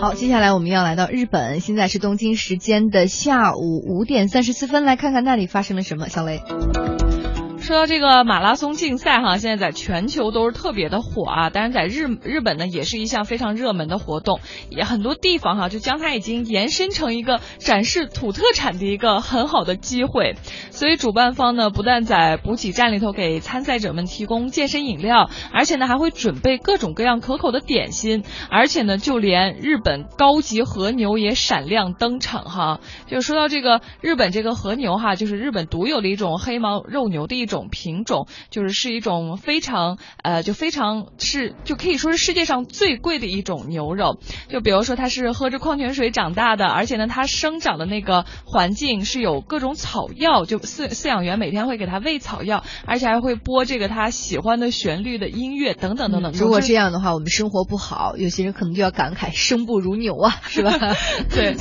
好，接下来我们要来到日本，现在是东京时间的下午五点三十四分，来看看那里发生了什么。小雷。说到这个马拉松竞赛哈，现在在全球都是特别的火啊。当然，在日日本呢，也是一项非常热门的活动，也很多地方哈就将它已经延伸成一个展示土特产的一个很好的机会。所以主办方呢，不但在补给站里头给参赛者们提供健身饮料，而且呢还会准备各种各样可口的点心，而且呢就连日本高级和牛也闪亮登场哈。就说到这个日本这个和牛哈，就是日本独有的一种黑毛肉牛的一种。品种就是是一种非常呃，就非常是就可以说是世界上最贵的一种牛肉。就比如说它是喝着矿泉水长大的，而且呢它生长的那个环境是有各种草药，就饲饲养员每天会给它喂草药，而且还会播这个它喜欢的旋律的音乐等等等等。如果这样的话，我们生活不好，有些人可能就要感慨生不如牛啊，是吧？对，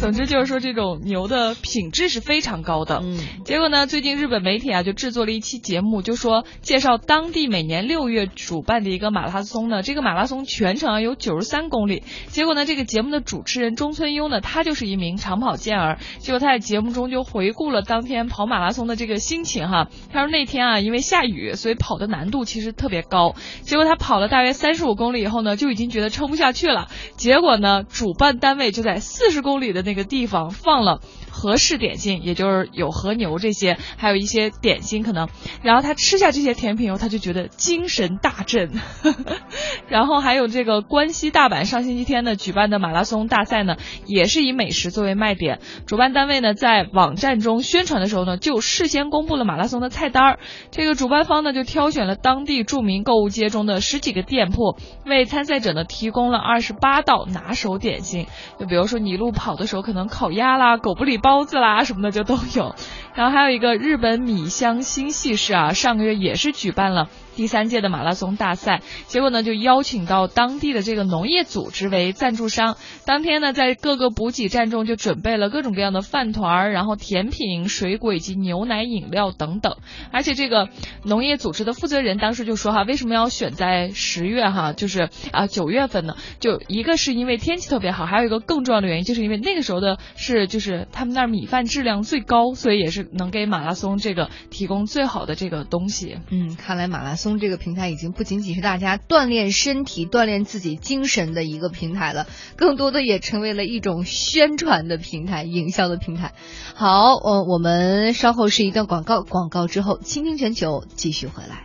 总之就是说这种牛的品质是非常高的。嗯，结果呢，最近日本媒体啊就制作了一。期节目就说介绍当地每年六月主办的一个马拉松呢，这个马拉松全程有九十三公里。结果呢，这个节目的主持人中村优呢，他就是一名长跑健儿。结果他在节目中就回顾了当天跑马马拉松的这个心情哈。他说那天啊，因为下雨，所以跑的难度其实特别高。结果他跑了大约三十五公里以后呢，就已经觉得撑不下去了。结果呢，主办单位就在四十公里的那个地方放了。和式点心，也就是有和牛这些，还有一些点心可能，然后他吃下这些甜品以后，他就觉得精神大振。然后还有这个关西大阪上星期天呢举办的马拉松大赛呢，也是以美食作为卖点。主办单位呢在网站中宣传的时候呢，就事先公布了马拉松的菜单儿。这个主办方呢就挑选了当地著名购物街中的十几个店铺，为参赛者呢提供了二十八道拿手点心。就比如说你一路跑的时候，可能烤鸭啦、狗不理。包子啦什么的就都有，然后还有一个日本米香新系市啊，上个月也是举办了。第三届的马拉松大赛，结果呢就邀请到当地的这个农业组织为赞助商。当天呢，在各个补给站中就准备了各种各样的饭团，然后甜品、水果以及牛奶饮料等等。而且这个农业组织的负责人当时就说哈，为什么要选在十月哈，就是啊九月份呢？就一个是因为天气特别好，还有一个更重要的原因，就是因为那个时候的是就是他们那儿米饭质量最高，所以也是能给马拉松这个提供最好的这个东西。嗯，看来马拉松。这个平台已经不仅仅是大家锻炼身体、锻炼自己精神的一个平台了，更多的也成为了一种宣传的平台、营销的平台。好，呃，我们稍后是一段广告，广告之后，倾听全球继续回来。